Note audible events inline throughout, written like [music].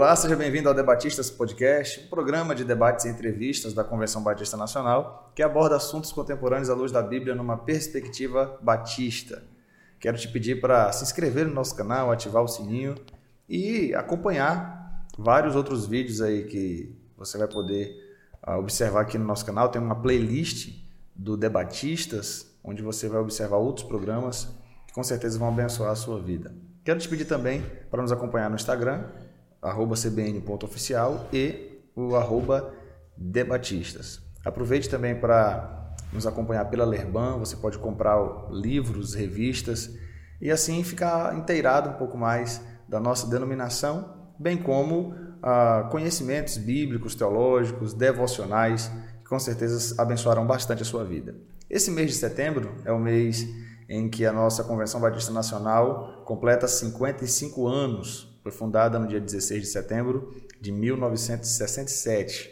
Olá, seja bem-vindo ao Debatistas Podcast, um programa de debates e entrevistas da Convenção Batista Nacional que aborda assuntos contemporâneos à luz da Bíblia numa perspectiva batista. Quero te pedir para se inscrever no nosso canal, ativar o sininho e acompanhar vários outros vídeos aí que você vai poder uh, observar aqui no nosso canal. Tem uma playlist do Debatistas, onde você vai observar outros programas que com certeza vão abençoar a sua vida. Quero te pedir também para nos acompanhar no Instagram, arroba cbn.oficial e o arroba debatistas. Aproveite também para nos acompanhar pela Lerban, você pode comprar livros, revistas e assim ficar inteirado um pouco mais da nossa denominação, bem como ah, conhecimentos bíblicos, teológicos, devocionais, que com certeza abençoarão bastante a sua vida. Esse mês de setembro é o mês em que a nossa Convenção Batista Nacional completa 55 anos. Foi fundada no dia 16 de setembro de 1967.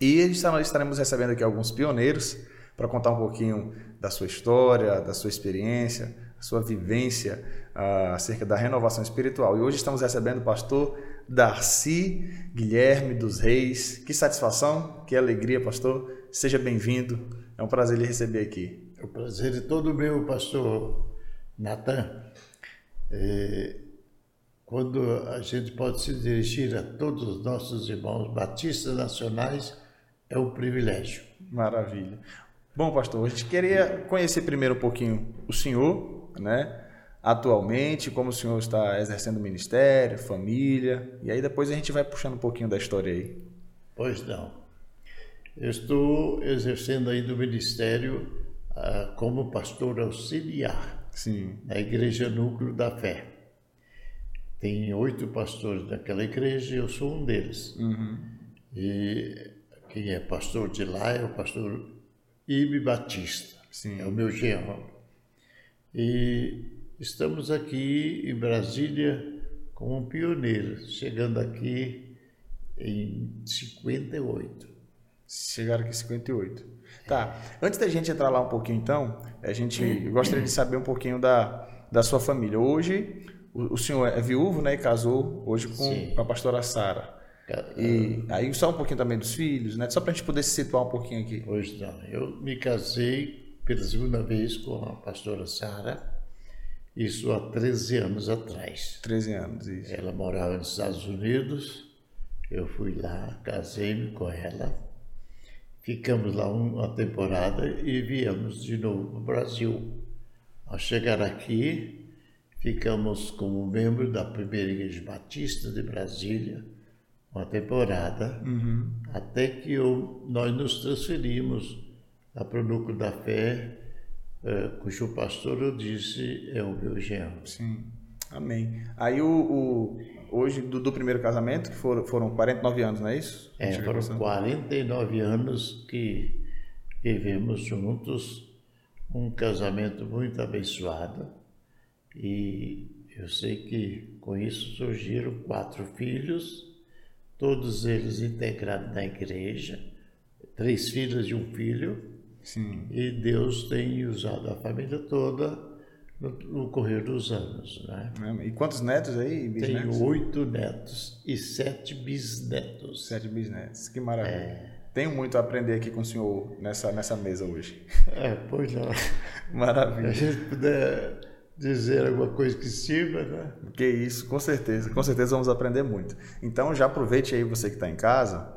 E estaremos recebendo aqui alguns pioneiros para contar um pouquinho da sua história, da sua experiência, a sua vivência uh, acerca da renovação espiritual. E hoje estamos recebendo o pastor Darcy Guilherme dos Reis. Que satisfação, que alegria, pastor. Seja bem-vindo. É um prazer lhe receber aqui. O prazer é todo meu, pastor Natan. É, quando a gente pode se dirigir a todos os nossos irmãos batistas nacionais, é um privilégio. Maravilha. Bom, pastor, a gente queria conhecer primeiro um pouquinho o senhor, né? Atualmente, como o senhor está exercendo o ministério, família, e aí depois a gente vai puxando um pouquinho da história aí. Pois não. Eu estou exercendo ainda o ministério uh, como pastor auxiliar Sim. na Igreja Núcleo da Fé. Tem oito pastores naquela igreja e eu sou um deles. Uhum. E quem é pastor de lá é o pastor Ibe Batista, Sim. é o meu genro. E estamos aqui em Brasília como um pioneiro, chegando aqui em 58. Chegaram aqui em 58. Tá. Antes da gente entrar lá um pouquinho, então, a gente gostaria de saber um pouquinho da, da sua família. Hoje, o, o senhor é viúvo, né? E casou hoje com, a pastora Sara. E aí só um pouquinho também dos filhos, né? Só para a gente poder se situar um pouquinho aqui. Pois não. Eu me casei pela segunda vez com a pastora Sara, isso há 13 anos atrás. 13 anos, isso. Ela morava nos Estados Unidos, eu fui lá, casei-me com ela Ficamos lá uma temporada e viemos de novo para o Brasil. Ao chegar aqui, ficamos como membro da primeira Igreja Batista de Brasília, uma temporada, uhum. até que eu, nós nos transferimos para o Núcleo da Fé, eh, cujo pastor eu disse é o meu genro. Sim, amém. Aí o, o hoje do, do, primeiro casamento, que foram, foram 49 anos, não é isso? É, foram 49 anos que vivemos juntos, um casamento muito abençoado. E eu sei que com isso surgiram quatro filhos, todos eles integrados na igreja, três filhas e um filho. Sim. E Deus tem usado a família toda no, no correr dos anos. Né? E quantos netos aí? Bisnetos? Tenho oito netos e sete bisnetos. Sete bisnetos, que maravilha. É. Tenho muito a aprender aqui com o senhor nessa, nessa mesa hoje. É, pois não. [laughs] Maravilha. Se a gente puder dizer alguma coisa que sirva, né? Que isso, com certeza. Com certeza vamos aprender muito. Então já aproveite aí você que está em casa,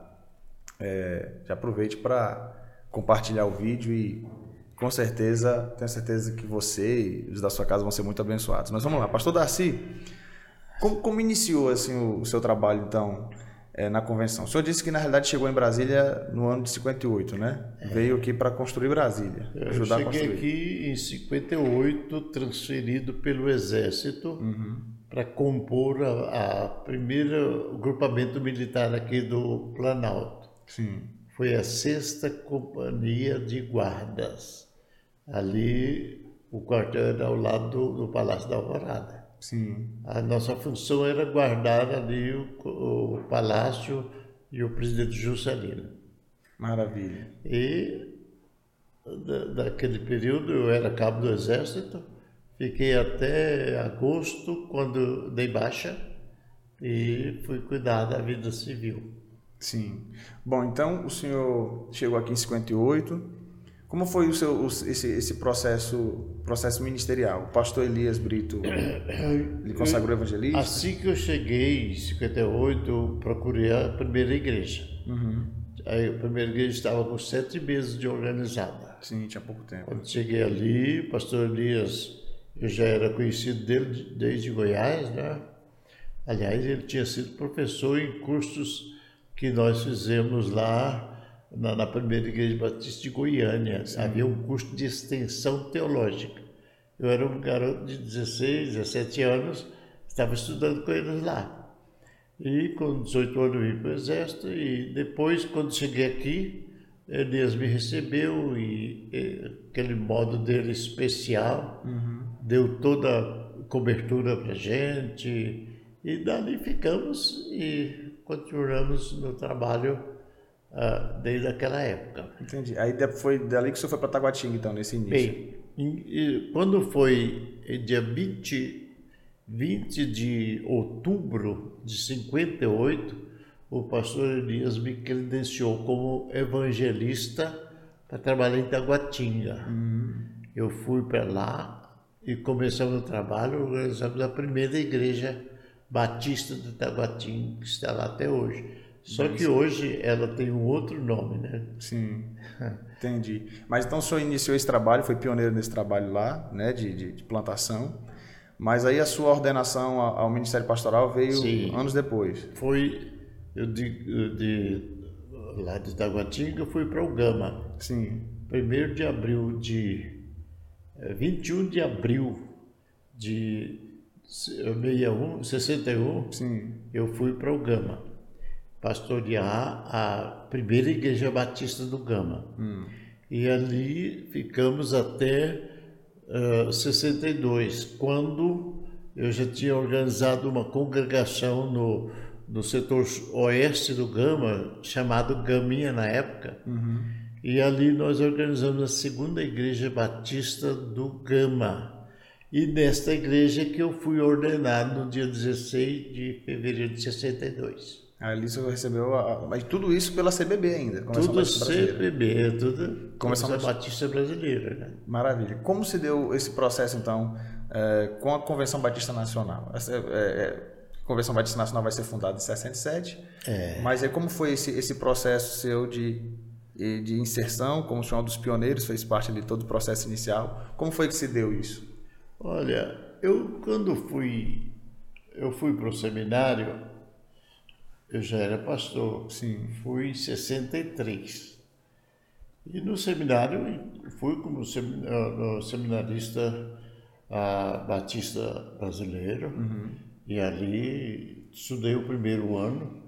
é, já aproveite para compartilhar o vídeo e com certeza, tenho certeza que você e os da sua casa vão ser muito abençoados. Mas vamos lá, Pastor Darcy, como, como iniciou assim o, o, seu trabalho então é, na convenção? O senhor disse que na realidade chegou em Brasília no ano de 58, né? É. Veio aqui para construir Brasília, Eu ajudar cheguei a construir. aqui em 58, transferido pelo Exército uhum. para compor a, a primeira agrupamento militar aqui do Planalto. Sim. Foi a sexta companhia de guardas Ali, o quartel era ao lado do, do Palácio da Alvorada. Sim. A nossa função era guardar ali o, o palácio e o presidente Juscelino. Maravilha. E da, daquele período eu era cabo do exército, fiquei até agosto, quando dei baixa, e fui cuidar da vida civil. Sim. Bom, então o senhor chegou aqui em 58. Como foi o seu o, esse, esse processo processo ministerial? O pastor Elias Brito, ele consagrou evangelista? Assim que eu cheguei em 58, eu procurei a primeira igreja. Uhum. Aí, a primeira igreja estava com sete meses de organizada. Sim, tinha pouco tempo. Quando cheguei ali, o pastor Elias, eu já era conhecido dele desde Goiás, né? Aliás, ele tinha sido professor em cursos que nós fizemos lá na, na primeira igreja batista de Goiânia. Sim. Havia um curso de extensão teológica. Eu era um garoto de 16, 17 anos, estava estudando com eles lá. E com 18 anos vim para o exército e depois, quando cheguei aqui, Elias me recebeu e, e aquele modo dele especial uhum. deu toda a cobertura para gente e dali ficamos e continuamos no trabalho uh, desde aquela época. Entendi. Aí foi dali que o senhor foi para Taguatinga, então, nesse início? Bem, em, quando foi dia 20 20 de outubro de 58, o pastor Elias me credenciou como evangelista para trabalhar em Taguatinga. Uhum. Eu fui para lá e começamos o trabalho, organizamos a primeira igreja batista de Taguatinga, que está lá até hoje. Só que hoje ela tem um outro nome, né? Sim, entendi. Mas então o senhor iniciou esse trabalho, foi pioneiro nesse trabalho lá, né, de, de, de plantação. Mas aí a sua ordenação ao Ministério Pastoral veio Sim. anos depois. Foi, eu de, de lá de Taguatinga, fui para o Gama. Sim. 1 de abril de... 21 é, de abril de 61, 61, Sim. eu fui para o Gama, pastorear a primeira igreja batista do Gama. Hum. E ali ficamos até 62, ah, quando eu já tinha organizado uma congregação no, no setor oeste do Gama, chamado Gaminha na época, uhum. e ali nós organizamos a segunda igreja batista do Gama. E nesta igreja que eu fui ordenado no dia 16 de fevereiro de 62. A Alice recebeu, a, mas tudo isso pela CBB ainda. Tudo CBB, tudo Convenção Batista, Batista Brasileira. Né? Maravilha. Como se deu esse processo, então, é, com a Convenção Batista Nacional? Essa, é, é, a Convenção Batista Nacional vai ser fundada em 67, é. mas aí como foi esse, esse processo seu de, de inserção, como o senhor é um dos pioneiros, fez parte de todo o processo inicial, como foi que se deu isso? Olha, eu quando fui, eu fui para o seminário, eu já era pastor. Sim. Fui em 63. E no seminário, fui como seminarista a batista brasileiro. Uhum. E ali estudei o primeiro ano.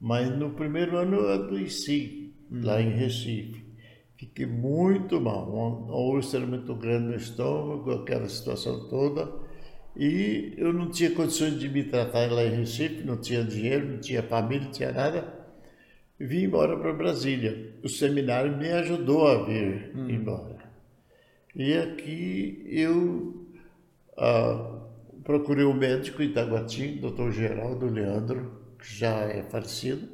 Mas no primeiro ano eu adoeci, uhum. lá em Recife. Fiquei muito mal, uma úlcera muito grande no estômago, aquela situação toda. E eu não tinha condições de me tratar lá em Recife, não tinha dinheiro, não tinha família, não tinha nada. Vim embora para Brasília. O seminário me ajudou a vir hum. embora. E aqui eu ah, procurei um médico em Itaguatinga, doutor Geraldo Leandro, que já é falecido,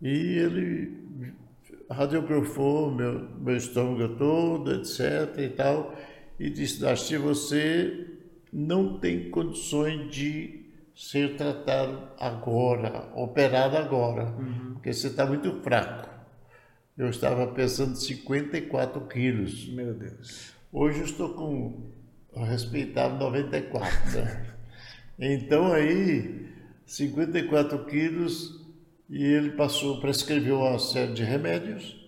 e ele radiografou meu, meu estômago todo, etc. e tal, e disse, Darcy, você não tem condições de ser tratado agora, operado agora, uhum. porque você está muito fraco. Eu estava pesando 54 quilos. Meu Deus. Hoje eu estou com respeitado 94. Né? [laughs] então aí, 54 quilos, e ele passou, prescreveu uma série de remédios.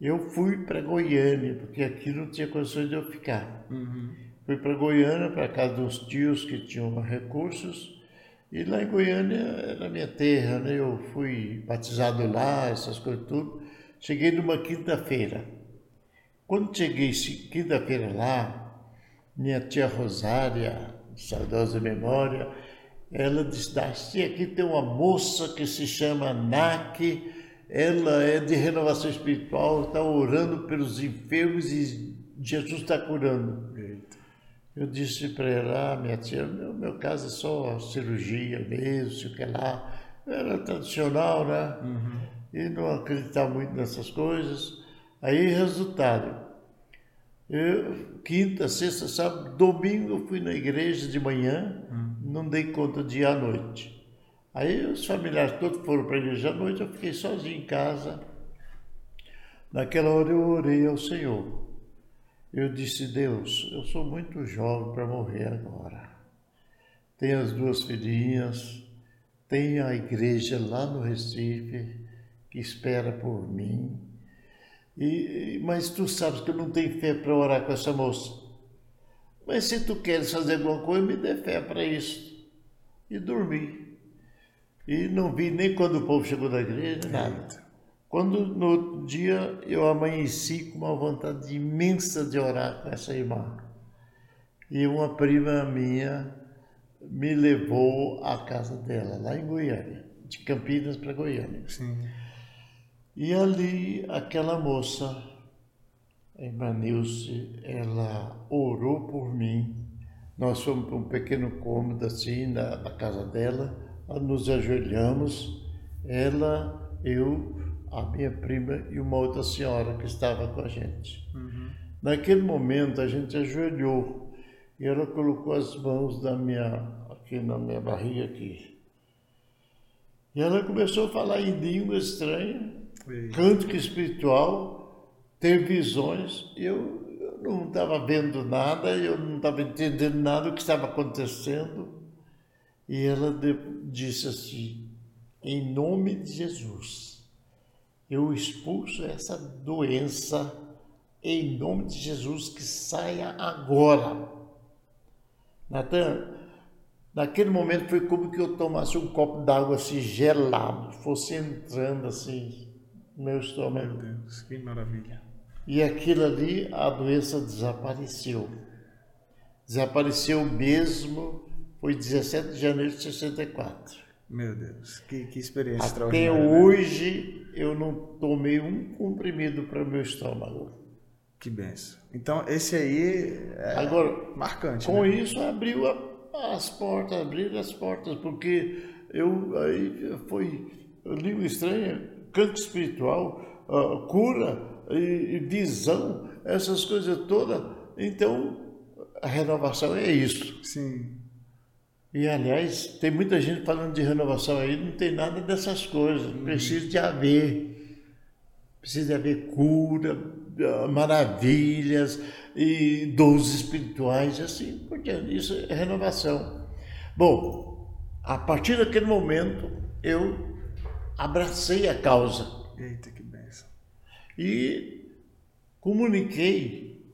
Eu fui para Goiânia, porque aqui não tinha condições de eu ficar. Uhum. Fui para Goiânia, para casa dos tios que tinham recursos. E lá em Goiânia era minha terra, né? Eu fui batizado lá, essas coisas tudo. Cheguei numa quinta-feira. Quando cheguei quinta-feira lá, minha tia Rosária, saudosa memória, ela disse, Darcy, aqui tem uma moça que se chama NAC, ela é de renovação espiritual, está orando pelos enfermos e Jesus está curando. Eu disse para ela, ah, minha tia, meu, meu caso é só cirurgia mesmo, sei o que lá. Era tradicional, né? Uhum. E não acreditava muito nessas coisas. Aí, resultado, eu, quinta, sexta, sábado, domingo eu fui na igreja de manhã, uhum. não dei conta de ir à noite. Aí os familiares todos foram para a igreja à noite, eu fiquei sozinho em casa. Naquela hora eu orei ao Senhor. Eu disse, Deus, eu sou muito jovem para morrer agora. Tenho as duas filhinhas, tenho a igreja lá no Recife que espera por mim. E, mas tu sabes que eu não tenho fé para orar com essa moça. Mas se tu queres fazer alguma coisa, me dê fé para isso. E dormi. E não vi nem quando o povo chegou da igreja, nada. Quando no outro dia eu amanheci com uma vontade imensa de orar com essa irmã. E uma prima minha me levou à casa dela, lá em Goiânia, de Campinas para Goiânia. Sim. E ali aquela moça, a irmã Nilce, ela orou por mim. Nós fomos para um pequeno cômodo assim na, na casa dela, nos ajoelhamos, ela, eu a minha prima e uma outra senhora que estava com a gente. Uhum. Naquele momento a gente ajoelhou e ela colocou as mãos na minha, aqui na minha barriga aqui. E ela começou a falar em língua estranha, cântico espiritual, ter visões. Eu, eu não estava vendo nada, eu não estava entendendo nada do que estava acontecendo. E ela disse assim, em nome de Jesus eu expulso essa doença em nome de Jesus que saia agora. Natan, naquele momento foi como que eu tomasse um copo d'água assim gelado, fosse entrando assim no meu estômago. Meu Deus, que maravilha. E aquilo ali, a doença desapareceu. Desapareceu mesmo, foi 17 de janeiro de 64. Meu Deus, que, que experiência Até extraordinária. Até né? hoje né? eu não tomei um comprimido para o meu estômago. Que benção. Então esse aí é Agora, marcante. Com né? isso abriu a, as portas, abriu as portas, porque eu aí foi língua estranha, canto espiritual, uh, cura e, e visão, essas coisas todas. Então a renovação é isso. Sim. E, aliás, tem muita gente falando de renovação aí, não tem nada dessas coisas. Uhum. Precisa de haver. Precisa de haver cura, maravilhas e dons espirituais, assim por diante. Isso é renovação. Bom, a partir daquele momento, eu abracei a causa. Eita, que benção. E comuniquei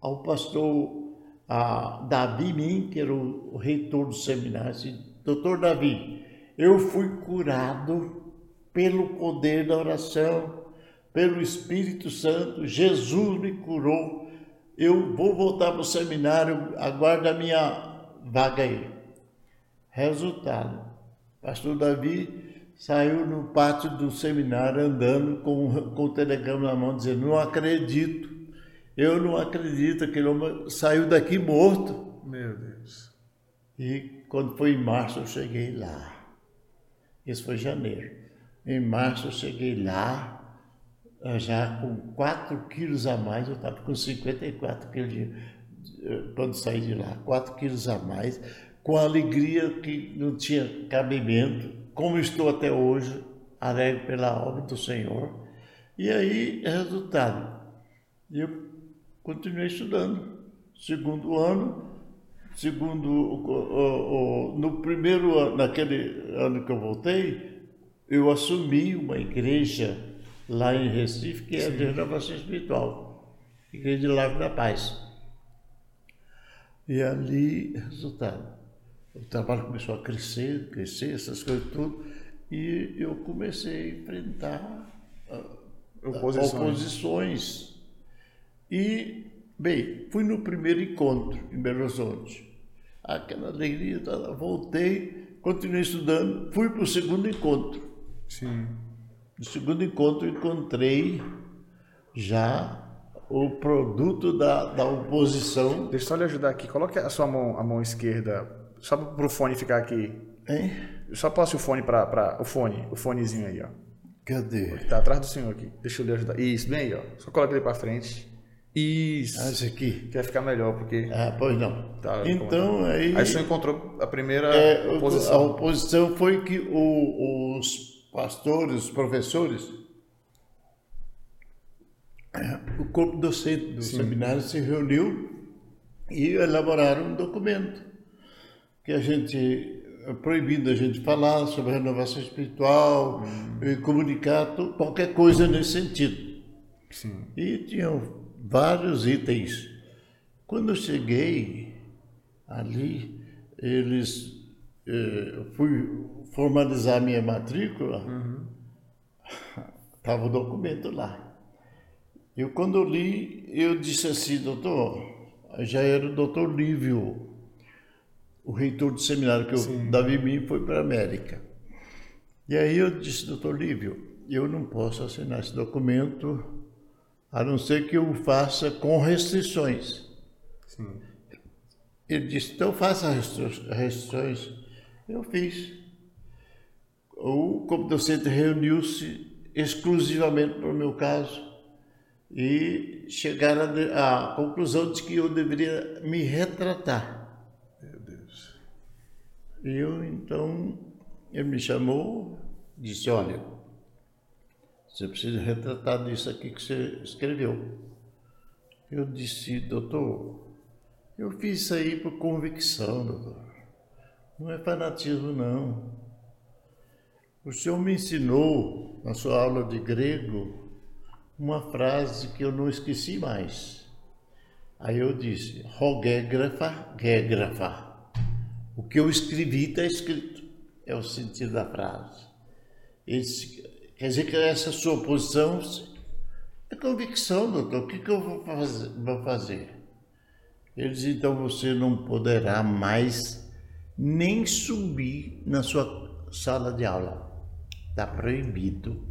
ao pastor a Davi Min, que era o, reitor do seminário, assim, doutor Davi, eu fui curado pelo poder da oração, pelo Espírito Santo, Jesus me curou, eu vou voltar para o seminário, aguarda a minha vaga aí. Resultado, pastor Davi saiu no pátio do seminário andando com, com o telegrama na mão, dizendo, não acredito, eu não acredito que ele saiu daqui morto. Meu Deus. E quando foi em março eu cheguei lá. Isso foi janeiro. Em março eu cheguei lá, eh, já com 4 quilos a mais, eu estava com 54 quilos de, eh, quando saí de lá, 4 quilos a mais, com alegria que não tinha cabimento, como estou até hoje, alegre pela obra do Senhor. E aí, resultado, eu continuei estudando. Segundo ano, segundo no primeiro ano, naquele ano que eu voltei, eu assumi uma igreja lá em Recife, que é de renovação espiritual, Igreja de Largo da Paz. E ali, resultado, o trabalho começou a crescer, crescer, essas coisas tudo, e eu comecei a enfrentar oposições. oposições e, bem, fui no primeiro encontro em Belo Horizonte. Aquela alegria, voltei, continuei estudando, fui para o segundo encontro. Sim. No segundo encontro encontrei já o produto da, da oposição. Deixa eu só lhe ajudar aqui. Coloque a sua mão, a mão esquerda, só para o fone ficar aqui. Hein? Só passe o fone para o fone, o fonezinho aí, ó. Cadê? Tá atrás do senhor aqui. Deixa eu lhe ajudar. Isso, bem aí, ó. Só coloca ele para frente. Isso. Ah, aqui. Que vai ficar melhor, porque. Ah, pois não. Tá, então aí. Aí o senhor encontrou a primeira é, oposição. A oposição foi que o, os pastores, os professores, o corpo docente do Sim. seminário se reuniu e elaboraram um documento que a gente é proibido a gente falar sobre renovação espiritual hum. e comunicar qualquer coisa nesse sentido. Sim. E tinham vários itens. Quando eu cheguei ali, eles eh, fui formalizar minha matrícula, estava uhum. o documento lá. Eu quando eu li, eu disse assim, doutor, já era o doutor Lívio, o reitor do seminário que eu, Davi Mim foi para a América. E aí eu disse, doutor Lívio, eu não posso assinar esse documento a não ser que eu faça com restrições. Sim. Ele disse, então faça restrições. Eu fiz. O corpo docente reuniu-se exclusivamente para o meu caso e chegaram à conclusão de que eu deveria me retratar. Meu Deus. E eu, então, ele me chamou, disse, olha, você precisa retratar disso aqui que você escreveu. Eu disse, doutor, eu fiz isso aí por convicção, doutor. Não é fanatismo, não. O senhor me ensinou, na sua aula de grego, uma frase que eu não esqueci mais. Aí eu disse, rogégrafa, gégrafa. O que eu escrevi está escrito. É o sentido da frase. Esse, Quer dizer que essa sua posição é convicção, doutor. O que, que eu vou fazer, vou fazer? Ele diz, então você não poderá mais nem subir na sua sala de aula. Está proibido.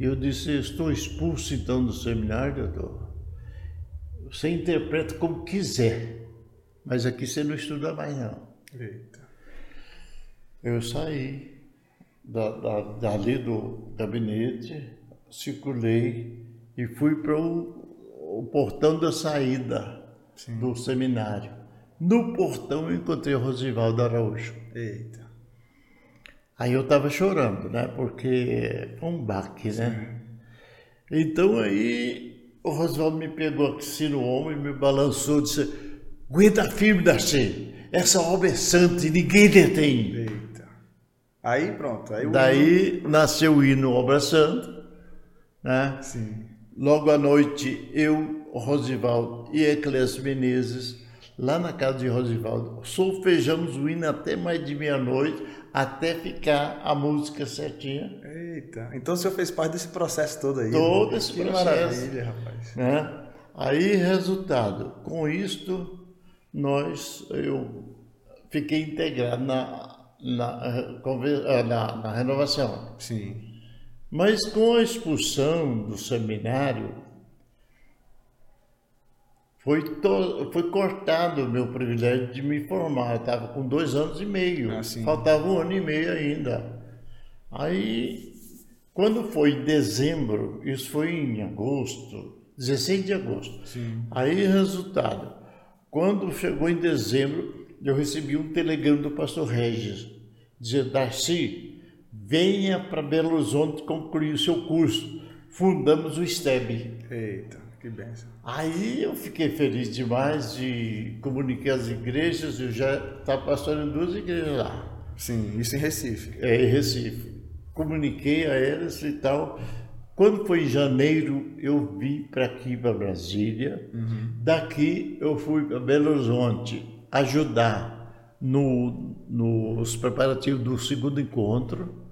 Eu disse, estou expulso então do seminário, doutor. Você interpreta como quiser, mas aqui você não estuda mais não. Eita. Eu saí da, da, dali do gabinete, circulei e fui para o, o, portão da saída Sim. do seminário. No portão eu encontrei o Rosivaldo Araújo. Eita. Aí eu estava chorando, né? Porque foi um baque, né? Então aí o Rosivaldo me pegou aqui no ombro e me balançou e disse: Aguenta firme, Darcy. Essa obra é santa e ninguém detém. Eita. Aí pronto. Aí Daí hino... nasceu o hino Obra Santa. Né? Sim. Logo à noite, eu, Rosivaldo e Eclésio Menezes, lá na casa de Rosivaldo, solfejamos o hino até mais de meia-noite, até ficar a música certinha. Eita, então o senhor fez parte desse processo todo aí. Todo esse que processo. maravilha, rapaz. Né? Aí, resultado, com isto, nós, eu fiquei integrado na na, eh, na, na renovação. Sim. Mas com a expulsão do seminário, foi, to, foi cortado o meu privilégio de me formar. Eu estava com dois anos e meio, ah, faltava um ano e meio ainda. Aí, quando foi em dezembro, isso foi em agosto, 16 de agosto. Sim. Aí, resultado, quando chegou em dezembro, eu recebi um telegrama do pastor Regis, dizendo, Darcy, venha para Belo Horizonte concluir o seu curso. Fundamos o STEB. Eita, que benção. Aí eu fiquei feliz demais e comuniquei às igrejas, eu já estava pastoreando duas igrejas lá. Sim, isso em Recife. É, em Recife. Comuniquei a elas e tal. Quando foi em janeiro, eu vim para aqui, para Brasília. Uhum. Daqui eu fui para Belo Horizonte ajudar no, nos preparativos do segundo encontro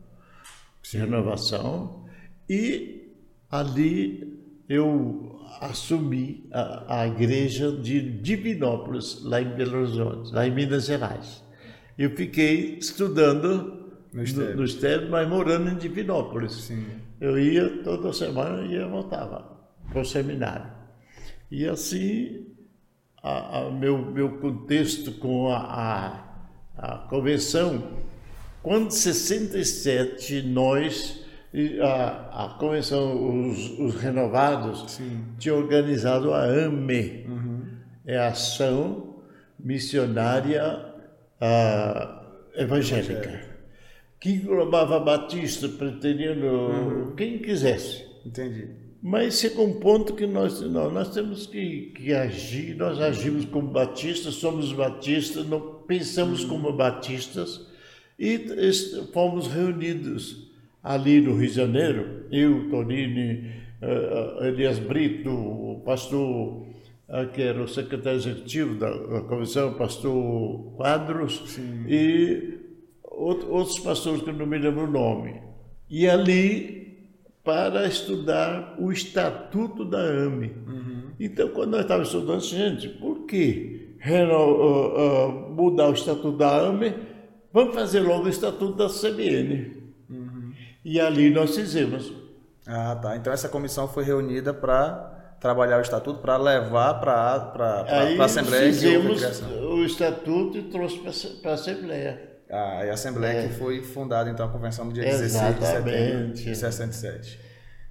de renovação e ali eu assumi a, a igreja de Divinópolis, lá em Belo Horizonte, lá em Minas Gerais. Eu fiquei estudando no Esteve, no, Esteve mas morando em Divinópolis. Sim. Eu ia toda semana e voltava para o seminário. E assim, a, a meu, meu contexto com a, a, a convenção, quando 67 nós, a, a convenção, os, os renovados, Sim. tinha organizado a AME, uhum. é a Ação Missionária a, Evangélica, Evangélica, que englobava Batista, preteriano, uhum. quem quisesse. Entendi. Mas chega um ponto que nós, não, nós temos que, que agir, nós agimos como batistas, somos batistas, não pensamos uhum. como batistas e fomos reunidos ali no Rio de Janeiro, eu, Tonini, uh, Elias Brito, o pastor uh, que era o secretário executivo da, da convenção, o pastor Quadros, Sim. e outros pastores que eu não me lembro o nome. E ali para estudar o estatuto da AME. Uhum. Então, quando nós estávamos estudando, gente, por que uh, uh, mudar o estatuto da AME? Vamos fazer logo o estatuto da CBN. Uhum. E ali nós fizemos. Ah, tá. Então essa comissão foi reunida para trabalhar o estatuto, para levar para a Assembleia. Fizemos o estatuto e trouxe para a Assembleia. A Assembleia é. que foi fundada, então, a convenção no dia Exatamente. 16 de setembro de 67.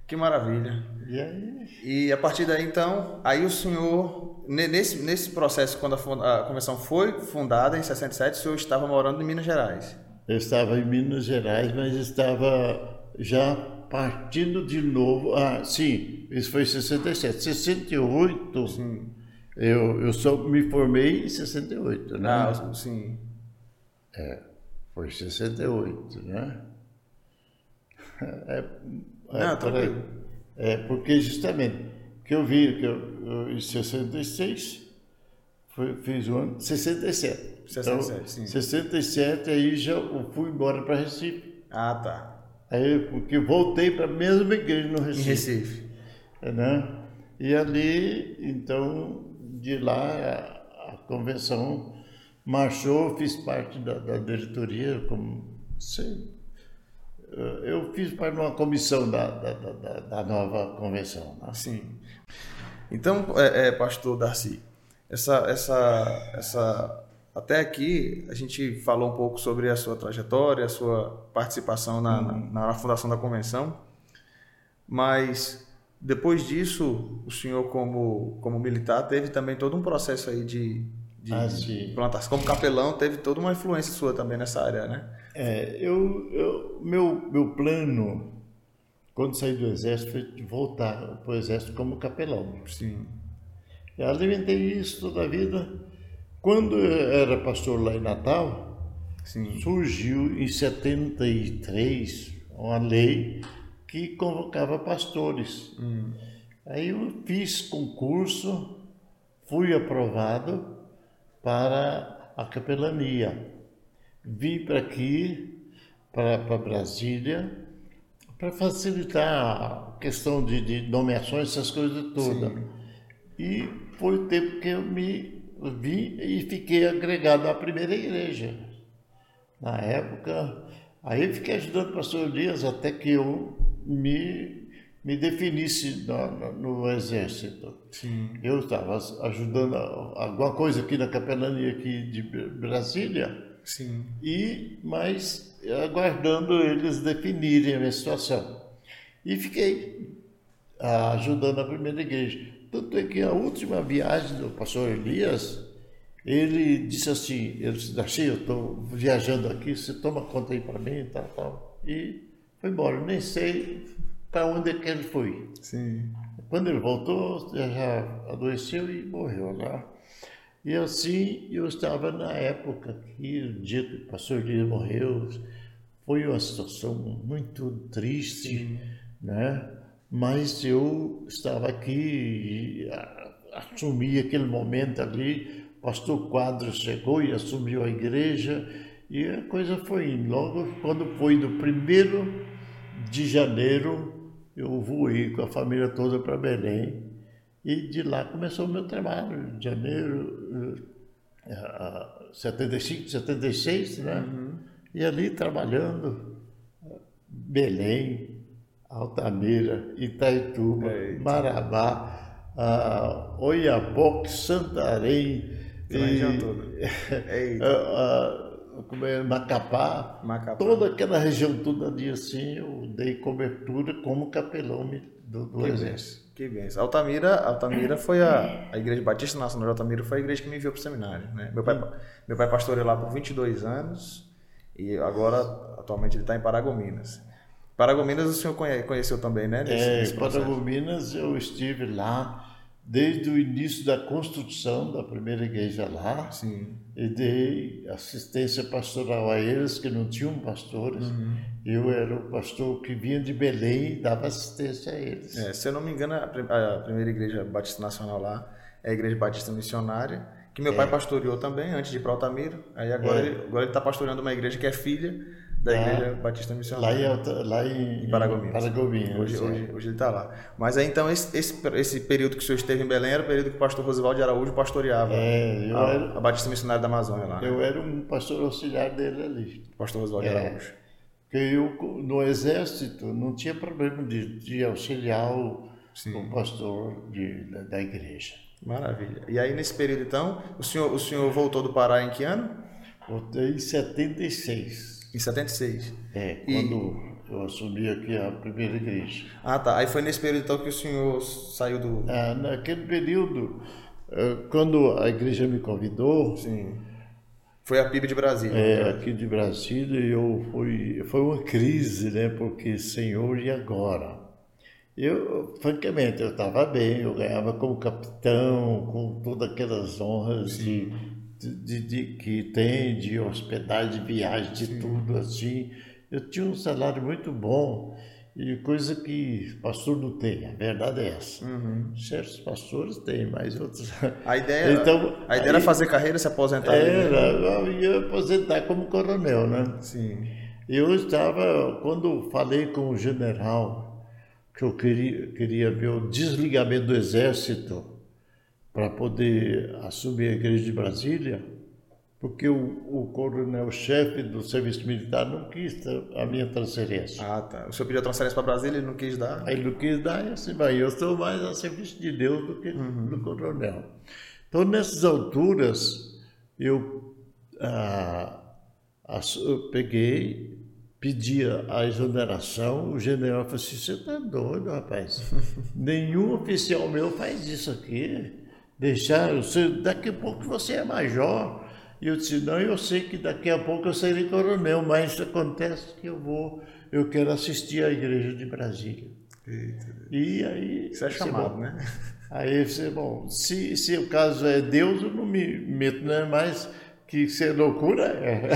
Que maravilha. E, aí? e a partir daí, então, aí o senhor, nesse, nesse processo, quando a, a convenção foi fundada, em 67, o senhor estava morando em Minas Gerais. Eu estava em Minas Gerais, mas estava já partindo de novo. Ah, sim, isso foi em 67. 68, sim. Eu, eu só me formei em 68, né? Ah, sim. É, foi 68, né? É, é, Não, por é porque justamente que eu vi que eu, eu em 66 foi, fiz o ano 67. 67, então, sim. 67 aí já eu fui embora para Recife. Ah, tá. Aí porque voltei para a mesma igreja no Recife. Em Recife. É, né? E ali, então, de lá a, a convenção marchou, fiz parte da, da diretoria, como sei, eh, eu fiz parte de uma comissão da, da, da, da nova convenção. Né? Sim. Então, é, é, pastor Darcy, essa, essa, essa, até aqui a gente falou um pouco sobre a sua trajetória, a sua participação na, uhum. na, na fundação da convenção, mas depois disso, o senhor como, como militar teve também todo um processo aí de de ah, plantação. Como capelão, teve toda uma influência sua também nessa área, né? É, eu, eu meu, meu plano, quando saí do exército, foi voltar para o exército como capelão. Sim. Eu alimentei isso toda a vida. Quando eu era pastor lá em Natal, Sim. surgiu em 73 uma lei que convocava pastores. Hum. Aí eu fiz concurso, fui aprovado para a capelania. Vim para aqui, para, Brasília, para facilitar a questão de, de nomeações, essas coisas todas. Sim. E foi o tempo que eu me vim e fiquei agregado à primeira igreja. Na época, aí fiquei ajudando o pastor Elias até que eu me me definisse no, no exército. Sim. Eu estava ajudando alguma coisa aqui na capelania aqui de Brasília. Sim. E mas aguardando eles definirem a minha situação. E fiquei ah, ajudando a primeira igreja. Tanto é que a última viagem do pastor Elias, ele disse assim, ele disse, assim, eu estou viajando aqui, você toma conta aí para mim e tal, tal. E foi embora, eu nem sei para onde é que ele foi. Sim. Quando ele voltou, já adoeceu e morreu lá. E assim, eu estava na época que o dia que o pastor Dias morreu, foi uma situação muito triste, Sim. né? Mas eu estava aqui e assumi aquele momento ali, o pastor Quadros chegou e assumiu a igreja, e a coisa foi indo. Logo, quando foi do primeiro de janeiro eu voei com a família toda para Belém e de lá começou o meu trabalho, de janeiro, uh, 75, 76, né? Uhum. E ali trabalhando, Belém, Altamira, Itaituba, Eita. Marabá, a Oiapoque, Santarém, Pela e- região [laughs] como é, Macapá, Macapá. toda aquela região toda ali assim, eu dei cobertura como capelão do, do Que exército. benção. Que benção. Altamira, Altamira foi a, a Igreja Batista Nacional de Altamira foi a igreja que me enviou para o seminário. Né? Meu, pai, meu pai pastoreou lá por 22 anos e agora, atualmente, ele está em Paragominas. Paragominas o senhor conhe- conheceu também, né? Nesse, É, nesse. Paragominas eu estive lá desde o início da construção da primeira igreja lá Sim. e dei assistência pastoral a eles que não tinham pastores. Uhum. Eu era o pastor que vinha de Belém e dava assistência a eles. É, se eu não me engano, a, prim- a primeira igreja batista nacional lá é a Igreja Batista Missionária, que meu pai pastoreou também antes de ir para Altamira. Aí agora É. ele agora ele está pastoreando uma igreja que é filha da Ah, Igreja Batista Lá Missionária. em, Alta- lá em, Em Paragominas. Paragominas, Hoje, é. hoje, hoje ele está lá. Mas aí então, esse, esse, esse período que o senhor esteve em Belém era o período que o pastor Rosivaldo de Araújo pastoreava É, a, era- a Batista Missionária da Amazônia lá. né? Eu era um pastor auxiliar dele ali. Pastor Rosivaldo de É. Araújo. Porque eu, no exército, não tinha problema de, de auxiliar o, o pastor de, da, da igreja. Maravilha. E aí, nesse período, então, o senhor, o senhor voltou do Pará em que ano? Voltei em 76. Em 76. É, E- quando eu assumi aqui a primeira igreja. Ah, tá. Aí foi nesse período, então, que o senhor saiu do... Ah, naquele período, eh, quando a igreja me convidou, Sim. Foi a PIB de Brasília. é, aqui de Brasília, eu fui, foi uma crise, né? Porque, Senhor, e agora? Eu, francamente, eu estava bem, eu ganhava como capitão, com todas aquelas honras de, de, de- que tem, de hospedagem, de viagem, de tudo assim. Eu tinha um salário muito bom, e coisa que pastor não tem, a verdade é essa. Certos pastores têm, mas outros. A ideia, [laughs] Então, a ideia era aí- fazer carreira, se aposentar. Era, eu ia aposentar como coronel, né? Sim. Eu estava, quando falei com o general que eu queria, queria ver o desligamento do exército para poder assumir a igreja de Brasília, porque o, o coronel-chefe do serviço militar não quis a minha transferência. Ah, tá. O senhor pediu a transferência para Brasília, ele não quis dar. Aí não quis dar, e assim vai. Eu estou mais a serviço de Deus do que do coronel. Então, nessas alturas, eu, ah, eu peguei, pedi a exoneração, o general falou assim, você está doido, rapaz? [laughs] Nenhum oficial meu faz isso aqui. Deixar, você, daqui a pouco você é major. E eu disse, não, eu sei que daqui a pouco eu serei coronel, mas acontece que eu vou, eu quero assistir à igreja de Brasília. E aí. É disse, chamado, bom, né? Aí eu disse, bom, se, se o caso é Deus, eu não me meto, né? Mas que isso é loucura, é.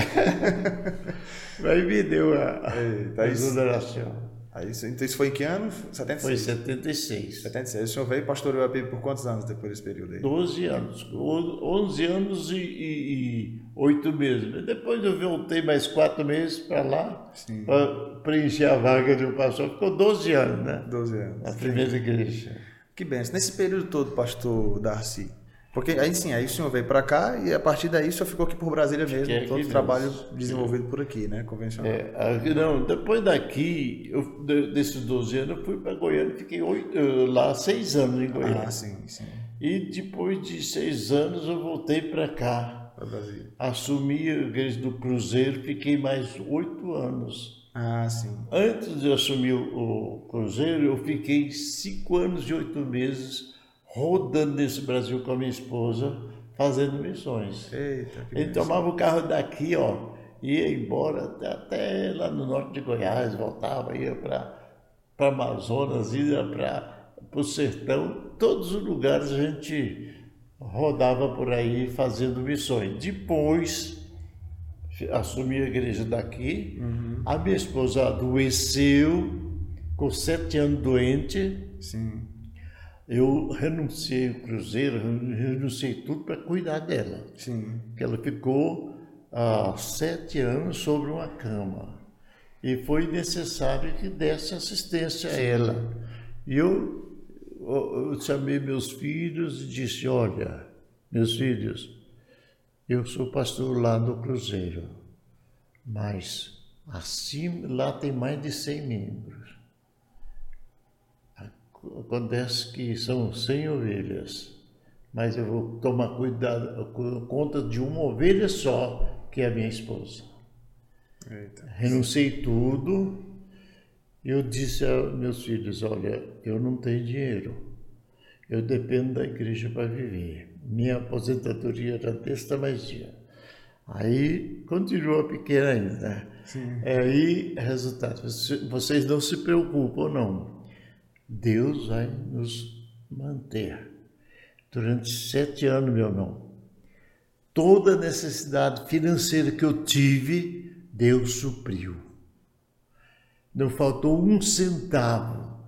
[laughs] Aí me deu a, Eita, a exoneração. Aí, então isso foi em que ano? Foi 76. em 76. 76. O senhor veio e pastoreou a PIB por quantos anos depois desse período aí? 12 anos. O- 11 anos e, e, e 8 meses. Depois eu voltei mais 4 meses para lá, para preencher a vaga do pastor. Ficou 12 anos, né? 12 anos. Na primeira igreja. Que benção. Nesse período todo, pastor Darcy, porque aí sim, aí o senhor veio para cá e a partir daí o senhor ficou aqui por Brasília mesmo, Fiquei aqui todo o trabalho desenvolvido por aqui, né, convencional. É, não, depois daqui, eu, de- desses 12 anos, eu fui para Goiânia, fiquei oito, lá seis anos em Goiânia. Ah, sim, sim, E depois de seis anos eu voltei para cá. para Brasília. Assumi a igreja do Cruzeiro, fiquei mais oito anos. Ah, sim. Antes de assumir o, o Cruzeiro, eu fiquei cinco anos e oito meses rodando nesse Brasil com a minha esposa, fazendo missões. Eita, Ele benção. tomava o carro daqui, ó, ia embora até, até lá no norte de Goiás, voltava, ia para Amazonas, ia para o sertão, todos os lugares a gente rodava por aí fazendo missões. Depois assumi a igreja daqui, a minha esposa adoeceu, com sete anos doente, Sim. Eu renunciei o cruzeiro, renunciei tudo para cuidar dela Sim. que ela ficou há sete anos sobre uma cama. E foi necessário que desse assistência a ela. E eu, eu, eu chamei meus filhos e disse, olha, meus filhos, eu sou pastor lá no Cruzeiro, mas acima, lá tem mais de 100 membros. Acontece que são 100 ovelhas, mas eu vou tomar cuidado, conta de uma ovelha só, que é a minha esposa. Eita. Renunciei tudo. Eu disse aos meus filhos: Olha, eu não tenho dinheiro. Eu dependo da igreja para viver. Minha aposentadoria era desse tamanho. Aí continua pequena ainda. Sim. É aí, resultado. Vocês não se preocupam, não. Deus vai nos manter. Durante sete anos, meu irmão. Toda necessidade financeira que eu tive, Deus supriu. Não faltou um centavo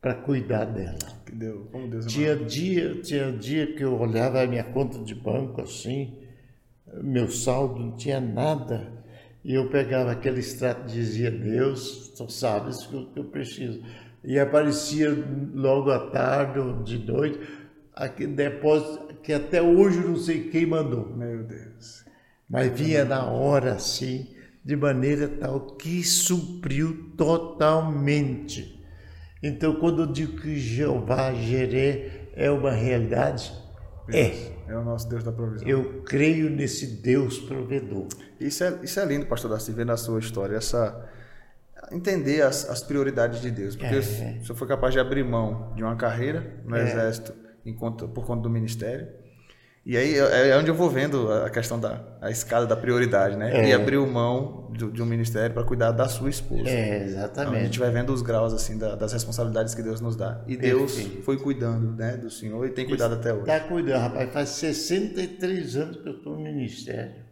para cuidar dela. Deu, como Deus é tinha dia, tinha dia que eu olhava a minha conta de banco assim, meu saldo não tinha nada. E eu pegava aquele extrato e dizia, Deus, tu sabes o que eu preciso. E aparecia logo à tarde ou de noite, aquele depósito que até hoje não sei quem mandou. Meu Deus. Mas vinha na hora assim, de maneira tal que supriu totalmente. Então, quando eu digo que Jeová Jeré é uma realidade, é. É o nosso Deus da provisão. Eu creio nesse Deus provedor. Isso é, isso é lindo, pastor Darcy, ver na sua história, essa entender as, as prioridades de Deus. Porque é. o senhor foi capaz de abrir mão de uma carreira no é. exército enquanto, por conta do ministério e aí é, onde eu vou vendo a questão da a escada da prioridade, né? É. E abriu mão de, de um ministério para cuidar da sua esposa. É, exatamente. Então, a gente vai vendo os graus assim da, das responsabilidades que Deus nos dá. E Deus Perfeito. foi cuidando, né, do Senhor e tem cuidado Isso, até hoje. Está cuidando, rapaz. Faz 63 anos que eu estou no ministério.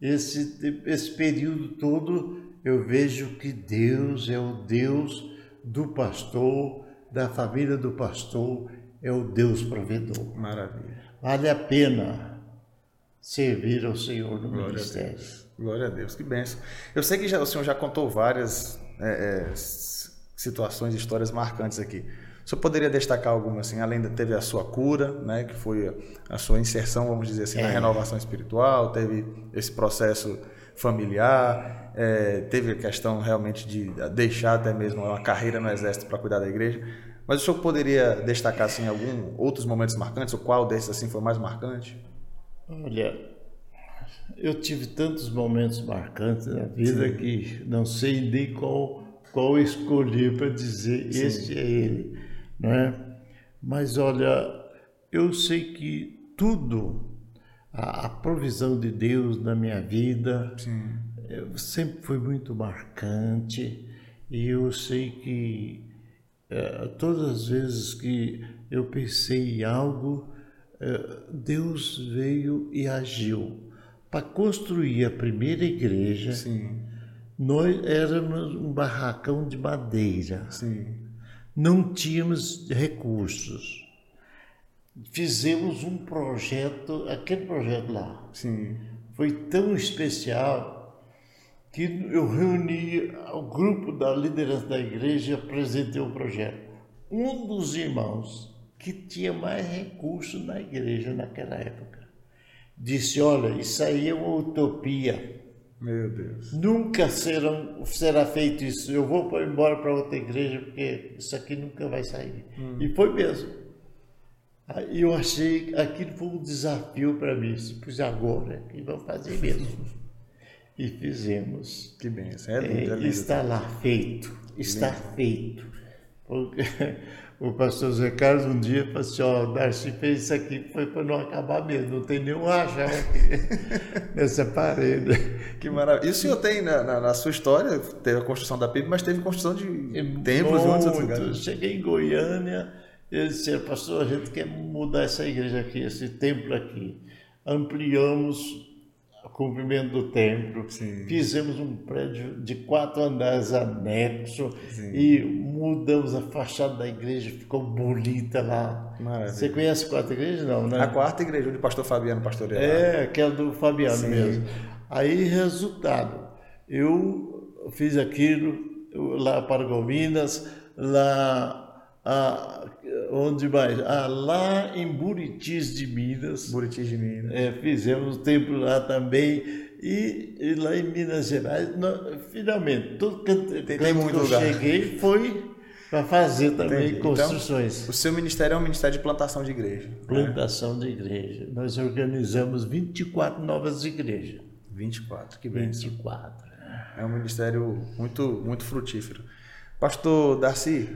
Esse, esse período todo eu vejo que Deus é o Deus do pastor, da família do pastor, é o Deus provedor. Maravilha. Vale a pena servir ao Senhor no Glória ministério. A Glória a Deus, que benção. Eu sei que já, o senhor já contou várias é, é, situações, histórias marcantes aqui. Senhor poderia destacar alguma assim, além da teve a sua cura, né, que foi a, sua inserção, vamos dizer assim, é. na renovação espiritual, teve esse processo familiar, é, teve a questão realmente de deixar até mesmo uma carreira no exército para cuidar da igreja. Mas o senhor poderia destacar assim algum outros momentos marcantes? Ou qual desses assim foi mais marcante? Olha, eu tive tantos momentos marcantes na vida Sim. que não sei nem qual qual escolher para dizer Sim. este é ele, não é? Mas olha, eu sei que tudo a, a provisão de Deus na minha vida sempre foi muito marcante e eu sei que é, todas as vezes que eu pensei em algo, é, Deus veio e agiu. Para construir a primeira igreja, Sim. nós éramos um barracão de madeira. Sim. Não tínhamos recursos. Fizemos um projeto, aquele projeto lá. Sim. Foi tão especial que eu reuni o grupo da liderança da igreja e apresentei o projeto. Um dos irmãos que tinha mais recursos na igreja naquela época disse: Olha, isso aí é uma utopia. Meu Deus. Nunca serão, será feito isso. Eu vou embora para outra igreja porque isso aqui nunca vai sair. Hum. E foi mesmo. Eu achei que aquilo foi um desafio para mim. Pois agora, e vamos fazer mesmo. e fizemos. Que bem, é, é, Está lá feito, está lindo. feito. Porque [laughs] o pastor Zé Carlos um dia falou assim, ó, oh, Darcy fez isso aqui, foi para não acabar mesmo, não tem nenhum rachão aqui [laughs] nessa parede. Que maravilha. E o senhor tem na, na, na, sua história, teve a construção da PIB, mas teve construção de templos em outros lugares. Cheguei em Goiânia, e disse, pastor, a gente quer mudar essa igreja aqui, esse templo aqui. Ampliamos cumprimento do templo, Sim. fizemos um prédio de quatro andares anexo Sim. e mudamos a fachada da igreja, ficou bonita lá. Maravilha. Você conhece a quarta igreja? Não, né? A quarta igreja, onde o pastor Fabiano pastoreava. É, aquela do Fabiano Sim. mesmo. Aí, resultado, eu fiz aquilo lá para Gominas, lá a, onde mais? Ah, lá em Buritis de Minas. Buritis de Minas. É, fizemos o templo lá também. E, e, lá em Minas Gerais, nós, finalmente, todo canto, tem, tem muito que eu lugar. cheguei foi para fazer também Entendi. construções. Então, o seu ministério é um ministério de plantação de igreja. Né? Plantação né? de igreja. Nós organizamos 24 novas igrejas. 24, que bem. 24. É um ministério muito, muito frutífero. Pastor Darcy,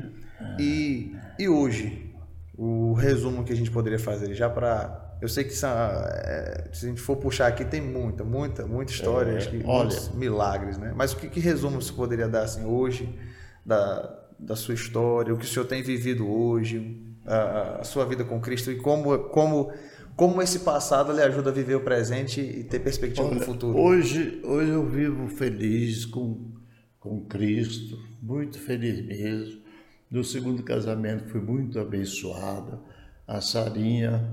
e, e hoje, o resumo que a gente poderia fazer, já para. Eu sei que é, se a gente for puxar aqui, tem muita, muita, muita história, é, que, olha, milagres, né? Mas o que, que resumo você poderia dar assim, hoje da, da sua história, o que o senhor tem vivido hoje, a, a sua vida com Cristo e como, como, como esse passado lhe ajuda a viver o presente e ter perspectiva Olha, no futuro? Hoje, hoje eu vivo feliz com, com Cristo, muito feliz mesmo. No segundo casamento fui muito abençoada. A Sarinha,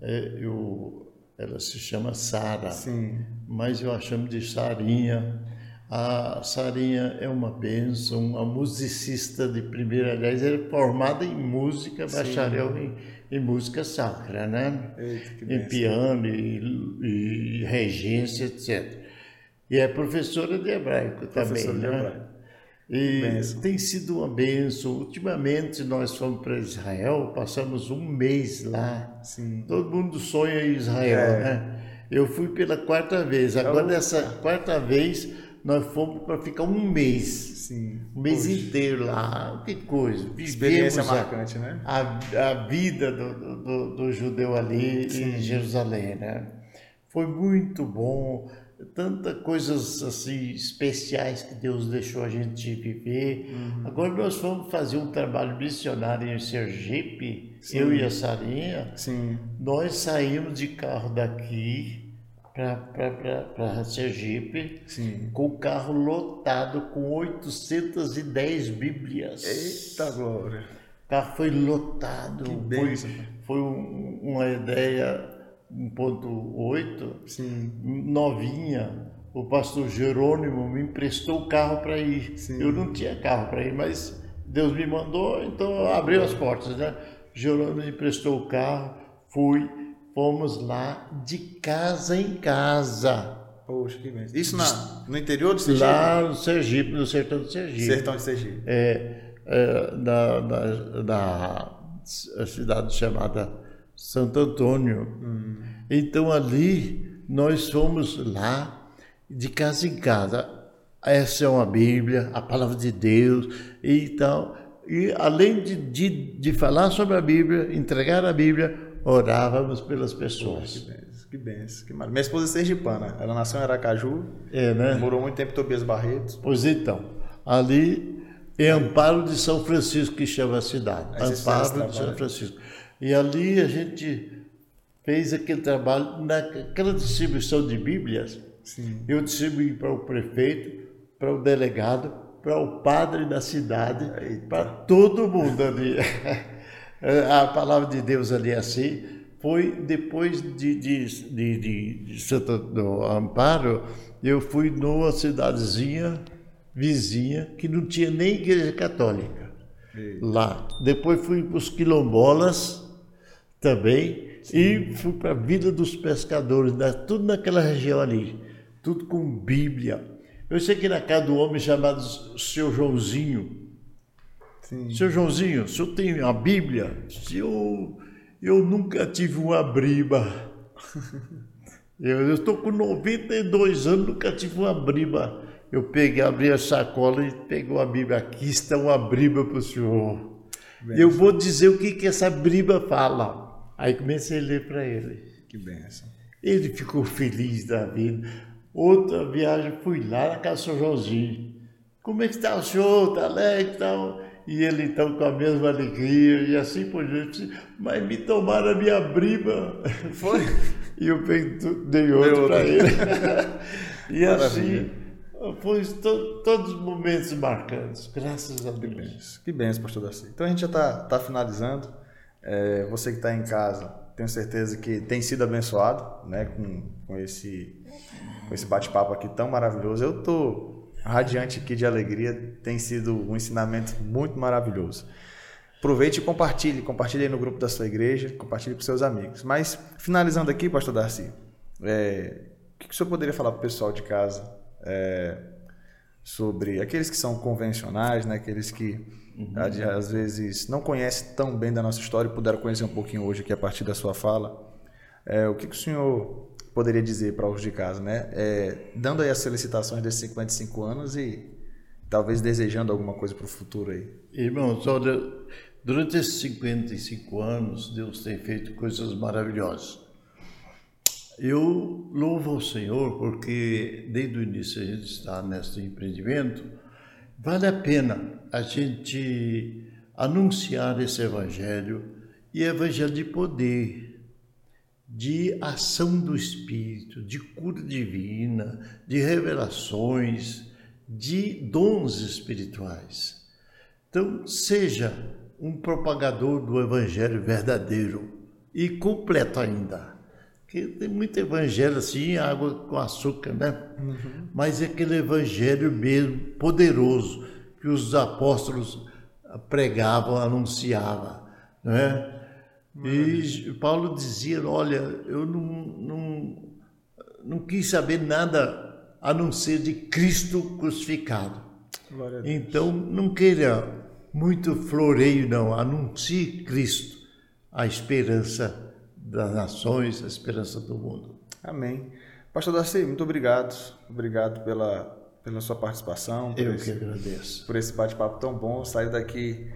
é, eu, ela se chama Sara, mas eu a chamo de Sarinha a Sarinha é uma bênção, uma musicista de primeira, aliás, é formada em música, Sim. bacharel em, em, música sacra, né? Eita, em piano e, e, regência, etc. E é professora de hebraico professora também, de né? Hebraico. E benção. tem sido uma benção. Ultimamente nós fomos para Israel, passamos um mês lá. Sim. Todo mundo sonha em Israel, é. né? Eu fui pela quarta vez. Agora, dessa quarta vez, nós fomos para ficar um mês. Sim. Um mês Poxa. inteiro lá. Que coisa. Vivemos Experiência marcante, né? A, a vida do, do, do judeu ali Sim. em Jerusalém, né? Foi muito bom. Tantas coisas assim especiais que Deus deixou a gente viver. Uhum. Agora nós vamos fazer um trabalho missionário em Sergipe, Sim. eu e a Sarinha. Sim. Nós saímos de carro daqui para Sergipe Sim. com o carro lotado com 810 Bíblias. Eita glória! O carro foi lotado. Que foi foi um, uma ideia 1.8, novinha. O pastor Jerônimo me emprestou o carro para ir. Sim. Eu não tinha carro para ir, mas Deus me mandou, então abriu as portas, né? Jerônimo me emprestou o carro, fui fomos lá de casa em casa. Poxa, que bem. Isso na, no interior do Sergipe? Lá no Sergipe, no sertão do Sergipe. Sertão de Sergipe. É, é na, na, na cidade chamada Santo Antônio. Hum. Então ali nós fomos lá de casa em casa. Essa é uma Bíblia, a palavra de Deus e tal. E além de, de, de falar sobre a Bíblia, entregar a Bíblia, orávamos pelas pessoas. que benção, que benção. Que Minha esposa é sergipana, ela nasceu em Aracaju, é, né? morou muito tempo em Tobias Barretos. Pois então, ali em Amparo de São Francisco, que chama a cidade. Aí Amparo de São Francisco. E ali a gente fez aquele trabalho, naquela distribuição de Bíblias, Sim. eu distribuí para o prefeito, para o delegado, para o padre da cidade, para todo mundo ali. [laughs] a palavra de Deus ali é assim, foi depois de, de, de, de, Santo do Amparo, eu fui numa cidadezinha vizinha que não tinha nem igreja católica lá. Depois fui para os quilombolas também Sim. e fui para a Vila dos Pescadores, tudo naquela região ali, tudo com Bíblia. Eu sei que na casa do homem chamado Seu Joãozinho, Sim. Seu Joãozinho, o senhor tem a Bíblia? Eu, eu nunca tive uma briba. [laughs] eu estou com 92 anos, nunca tive uma briba. Eu peguei, abri a sacola e pegou a Bíblia. Aqui está uma briba para o senhor. Benção. Eu vou dizer o que, que essa briba fala. Aí comecei a ler para ele. Que benção. Ele ficou feliz da vida. Outra viagem, fui lá na casa do Joãozinho. Como é que está o senhor? Está alegre? Está... E ele então com a mesma alegria e assim por diante, mas me tomaram a minha briba. [laughs] Foi? e eu dei outro para ele. [laughs] e assim foi to, todos os momentos marcantes, graças a Deus. Que bem, pastor Darcy. Então a gente já está tá finalizando. É, você que está em casa, tenho certeza que tem sido abençoado né, com, com esse, com esse bate-papo aqui tão maravilhoso. Eu estou radiante aqui de alegria. Tem sido um ensinamento muito maravilhoso. Aproveite e compartilhe. Compartilhe aí no grupo da sua igreja, compartilhe com seus amigos. Mas, finalizando aqui, pastor Darcy, é, o que o senhor poderia falar para o pessoal de casa é, sobre aqueles que são convencionais, né, aqueles que uhum. às vezes não conhece tão bem da nossa história e puderam conhecer um pouquinho hoje aqui a partir da sua fala. É, o que, que o senhor poderia dizer para os de casa, né? É, dando aí as felicitações desses 55 anos e talvez desejando alguma coisa para o futuro aí. Irmãos, olha, durante esses 55 anos, Deus tem feito coisas maravilhosas. Eu louvo ao Senhor porque desde o início a gente está nesse empreendimento. Vale a pena a gente anunciar esse evangelho e evangelho de poder, de ação do Espírito, de cura divina, de revelações, de dons espirituais. Então, seja um propagador do Evangelho verdadeiro e completo ainda. Porque tem muito evangelho assim, água com açúcar, né? Uhum. Mas é aquele evangelho mesmo poderoso que os apóstolos pregavam, anunciavam, não é? E Paulo dizia: Olha, eu não, não, não quis saber nada a não ser de Cristo crucificado. Então, não queira muito floreio, não. Anuncie Cristo, a esperança das nações, a esperança do mundo. Amém. Pastor Darcy, muito obrigado. Obrigado pela, pela sua participação. Eu esse, que agradeço. Por esse bate-papo tão bom. Sair daqui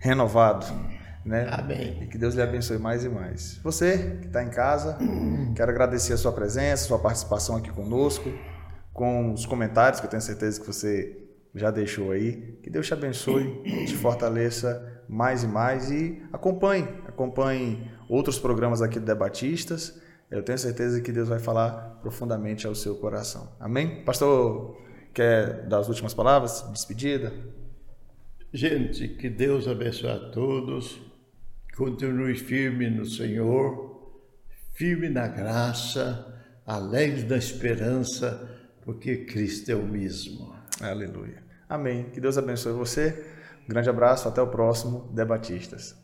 renovado. Né? Amém. E que Deus lhe abençoe mais e mais. Você que está em casa, quero agradecer a sua presença, a sua participação aqui conosco, com os comentários que eu tenho certeza que você já deixou aí. Que Deus te abençoe, te fortaleça mais e mais e acompanhe, acompanhe outros programas aqui do Debatistas. Eu tenho certeza que Deus vai falar profundamente ao seu coração. Amém? Pastor, quer dar as últimas palavras? Despedida? Gente, que Deus abençoe a todos Continue firme no Senhor, firme na graça, alegre na esperança, porque Cristo é o mesmo. Aleluia. Amém. Que Deus abençoe você. Um grande abraço, até o próximo Debatistas.